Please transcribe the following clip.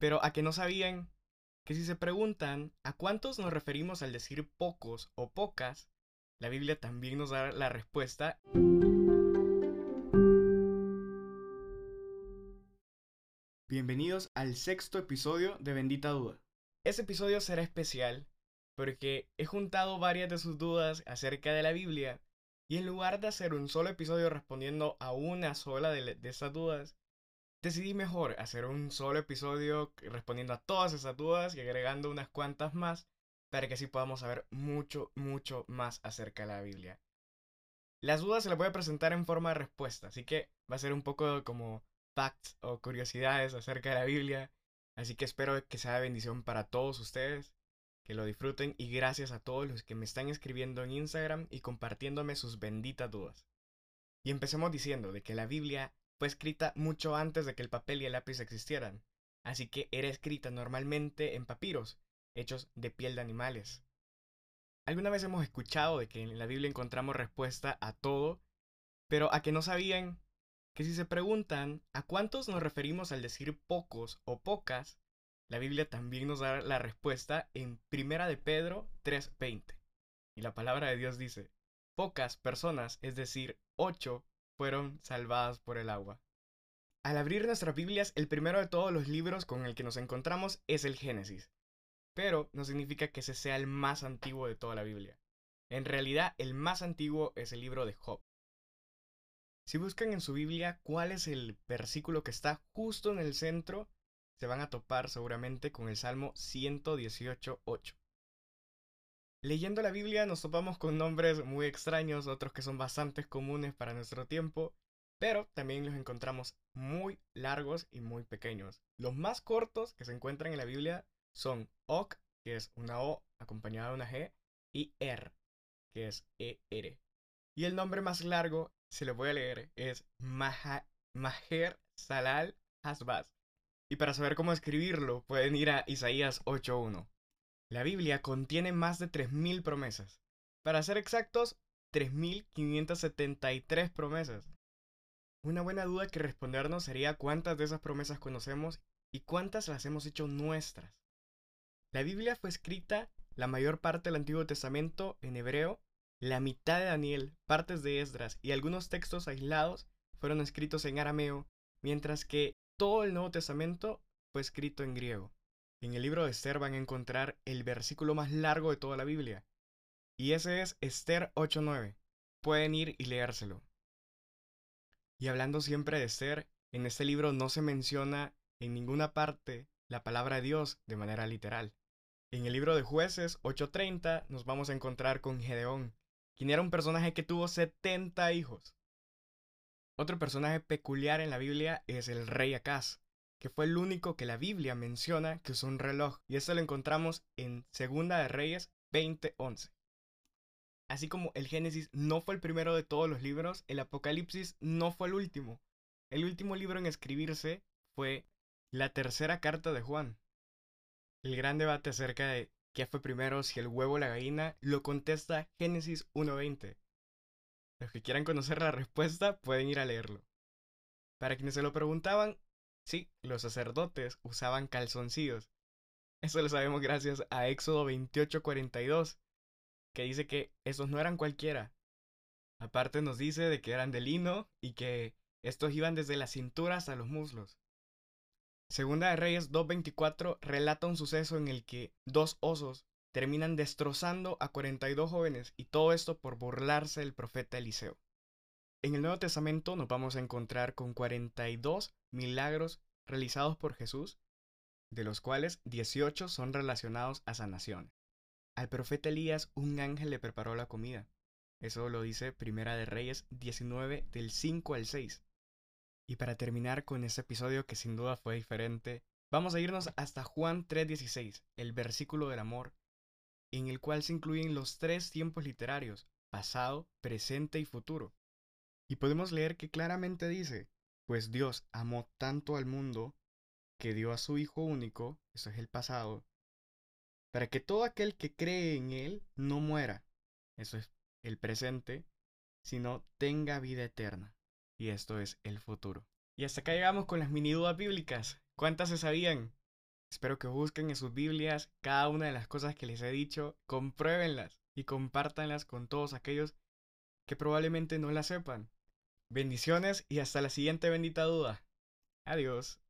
Pero a que no sabían que si se preguntan a cuántos nos referimos al decir pocos o pocas, la Biblia también nos da la respuesta. Bienvenidos al sexto episodio de Bendita Duda. Este episodio será especial porque he juntado varias de sus dudas acerca de la Biblia y en lugar de hacer un solo episodio respondiendo a una sola de, de esas dudas, decidí mejor hacer un solo episodio respondiendo a todas esas dudas y agregando unas cuantas más para que así podamos saber mucho, mucho más acerca de la Biblia. Las dudas se las voy a presentar en forma de respuesta, así que va a ser un poco como facts o curiosidades acerca de la Biblia, así que espero que sea bendición para todos ustedes, que lo disfruten y gracias a todos los que me están escribiendo en Instagram y compartiéndome sus benditas dudas. Y empecemos diciendo de que la Biblia fue escrita mucho antes de que el papel y el lápiz existieran, así que era escrita normalmente en papiros, hechos de piel de animales. Alguna vez hemos escuchado de que en la Biblia encontramos respuesta a todo, pero a que no sabían que si se preguntan a cuántos nos referimos al decir pocos o pocas, la Biblia también nos da la respuesta en Primera de Pedro 3:20. Y la palabra de Dios dice, pocas personas, es decir, ocho, fueron salvadas por el agua. Al abrir nuestras Biblias, el primero de todos los libros con el que nos encontramos es el Génesis. Pero no significa que ese sea el más antiguo de toda la Biblia. En realidad, el más antiguo es el libro de Job. Si buscan en su Biblia cuál es el versículo que está justo en el centro, se van a topar seguramente con el Salmo 118.8. Leyendo la Biblia nos topamos con nombres muy extraños, otros que son bastante comunes para nuestro tiempo, pero también los encontramos muy largos y muy pequeños. Los más cortos que se encuentran en la Biblia son Ok, que es una O acompañada de una G, y Er, que es ER. Y el nombre más largo, se lo voy a leer, es Maher Salal Hasbaz. Y para saber cómo escribirlo, pueden ir a Isaías 8.1. La Biblia contiene más de 3.000 promesas. Para ser exactos, 3.573 promesas. Una buena duda que respondernos sería cuántas de esas promesas conocemos y cuántas las hemos hecho nuestras. La Biblia fue escrita la mayor parte del Antiguo Testamento en hebreo, la mitad de Daniel, partes de Esdras y algunos textos aislados fueron escritos en arameo, mientras que todo el Nuevo Testamento fue escrito en griego. En el libro de Esther van a encontrar el versículo más largo de toda la Biblia. Y ese es Esther 8.9. Pueden ir y leérselo. Y hablando siempre de Esther, en este libro no se menciona en ninguna parte la palabra de Dios de manera literal. En el libro de jueces 8.30 nos vamos a encontrar con Gedeón, quien era un personaje que tuvo 70 hijos. Otro personaje peculiar en la Biblia es el rey Acaz, que fue el único que la Biblia menciona que usó un reloj, y esto lo encontramos en Segunda de Reyes 20:11. Así como el Génesis no fue el primero de todos los libros, el Apocalipsis no fue el último. El último libro en escribirse fue la tercera carta de Juan. El gran debate acerca de qué fue primero, si el huevo o la gallina, lo contesta Génesis 1.20. Los que quieran conocer la respuesta pueden ir a leerlo. Para quienes se lo preguntaban, Sí, los sacerdotes usaban calzoncillos. Eso lo sabemos gracias a Éxodo 28:42, que dice que esos no eran cualquiera. Aparte nos dice de que eran de lino y que estos iban desde la cintura hasta los muslos. Segunda de Reyes 2.24 relata un suceso en el que dos osos terminan destrozando a 42 jóvenes y todo esto por burlarse del profeta Eliseo. En el Nuevo Testamento nos vamos a encontrar con 42 milagros realizados por Jesús, de los cuales 18 son relacionados a sanación. Al profeta Elías un ángel le preparó la comida. Eso lo dice Primera de Reyes 19 del 5 al 6. Y para terminar con este episodio que sin duda fue diferente, vamos a irnos hasta Juan 3:16, el versículo del amor, en el cual se incluyen los tres tiempos literarios, pasado, presente y futuro. Y podemos leer que claramente dice, pues Dios amó tanto al mundo que dio a su Hijo único, eso es el pasado, para que todo aquel que cree en Él no muera, eso es el presente, sino tenga vida eterna, y esto es el futuro. Y hasta acá llegamos con las mini dudas bíblicas. ¿Cuántas se sabían? Espero que busquen en sus Biblias cada una de las cosas que les he dicho, compruébenlas y compártanlas con todos aquellos que probablemente no las sepan. Bendiciones y hasta la siguiente bendita duda. Adiós.